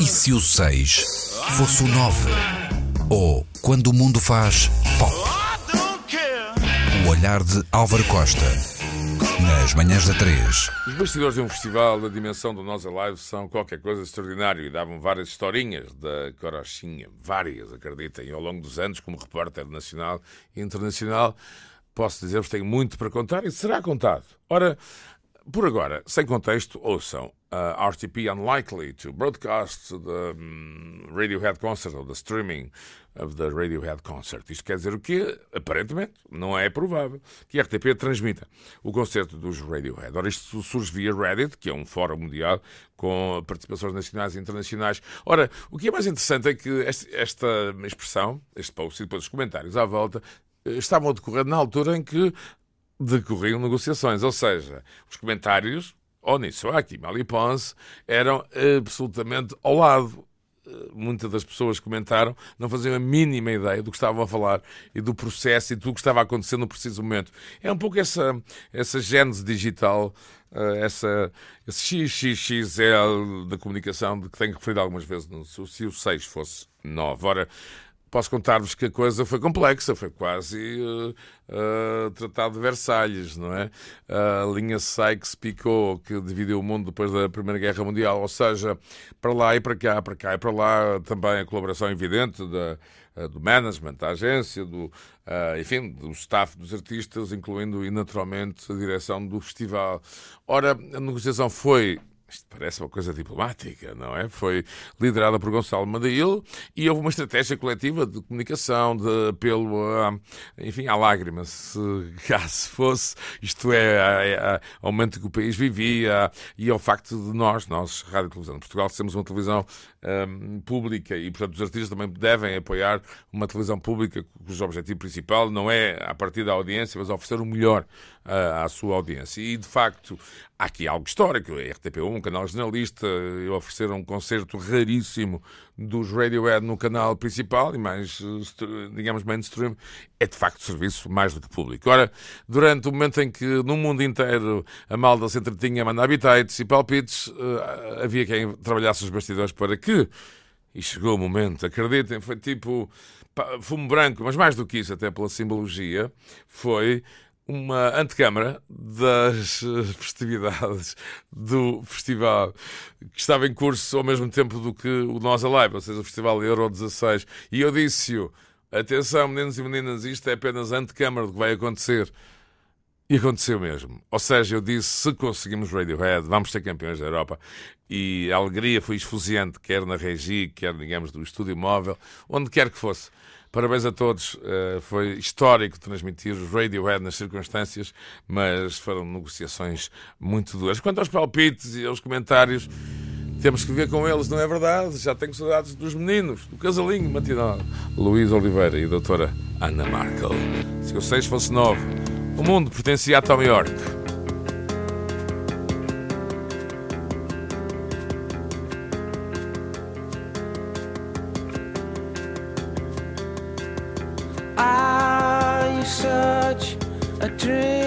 E se o 6 fosse o 9? Ou quando o mundo faz pop? O olhar de Álvaro Costa. Nas manhãs da 3. Os bastidores de um festival da dimensão do Nós Alive são qualquer coisa extraordinário e davam várias historinhas da Corochinha, várias, acreditem, ao longo dos anos, como repórter nacional e internacional. Posso dizer-vos, tenho muito para contar e será contado. Ora, por agora, sem contexto, ouçam uh, RTP unlikely to broadcast the um, Radiohead concert ou the streaming of the Radiohead concert. Isto quer dizer o quê? Aparentemente, não é provável que a RTP transmita o concerto dos Radiohead. Ora, isto surge via Reddit, que é um fórum mundial com participações nacionais e internacionais. Ora, o que é mais interessante é que esta expressão, este post e depois os comentários à volta, eh, estavam a decorrer na altura em que decorriam negociações, ou seja, os comentários, Oniswaki e Malipons, eram absolutamente ao lado. Eh, muitas das pessoas que comentaram não faziam a mínima ideia do que estavam a falar e do processo e do que estava acontecendo no preciso momento. É um pouco essa, essa gênese digital, eh, essa, esse XXXL da comunicação de que tenho referido algumas vezes se o 6 fosse 9. Ora, posso contar-vos que a coisa foi complexa, foi quase uh, uh, Tratado de Versalhes, não é? A linha Sykes-Picot, que dividiu o mundo depois da Primeira Guerra Mundial, ou seja, para lá e para cá, para cá e para lá, também a colaboração evidente da, uh, do management, da agência, do, enfim, do staff dos artistas, incluindo e naturalmente a direção do festival. Ora, a negociação foi isto parece uma coisa diplomática, não é? Foi liderada por Gonçalo Madail e houve uma estratégia coletiva de comunicação, de apelo, a, enfim, à lágrima, se caso fosse, isto é, ao momento que o país vivia e ao facto de nós, nós, Rádio e Televisão de Portugal, temos uma televisão um, pública e, portanto, os artistas também devem apoiar uma televisão pública cujo objetivo principal não é a partir da audiência, mas oferecer o melhor uh, à sua audiência. E, de facto, há aqui algo histórico. A RTP1, um canal jornalista, ofereceram um concerto raríssimo dos Radiohead no canal principal e mais, digamos, mainstream. É, de facto, serviço mais do que público. Ora, durante o momento em que no mundo inteiro a malda se entretinha a mandar habitats e palpites, uh, havia quem trabalhasse os bastidores para que. E chegou o momento, acreditem, foi tipo fumo branco, mas mais do que isso, até pela simbologia, foi uma antecâmara das festividades do festival que estava em curso ao mesmo tempo do que o Nós Alive, ou seja, o Festival Euro 16. E eu disse-o: atenção, meninos e meninas, isto é apenas antecâmara do que vai acontecer. E aconteceu mesmo. Ou seja, eu disse: se conseguimos Radiohead, vamos ser campeões da Europa. E a alegria foi esfuziante, quer na regi, quer, digamos, do estúdio móvel, onde quer que fosse. Parabéns a todos. Uh, foi histórico transmitir os Radiohead nas circunstâncias, mas foram negociações muito duras. Quanto aos palpites e aos comentários, temos que ver com eles, não é verdade? Já tenho saudades dos meninos, do casalinho matinal. Luís Oliveira e a doutora Ana Markel. Se eu seis fosse nove. O mundo pertencia a Tom York. A dreamer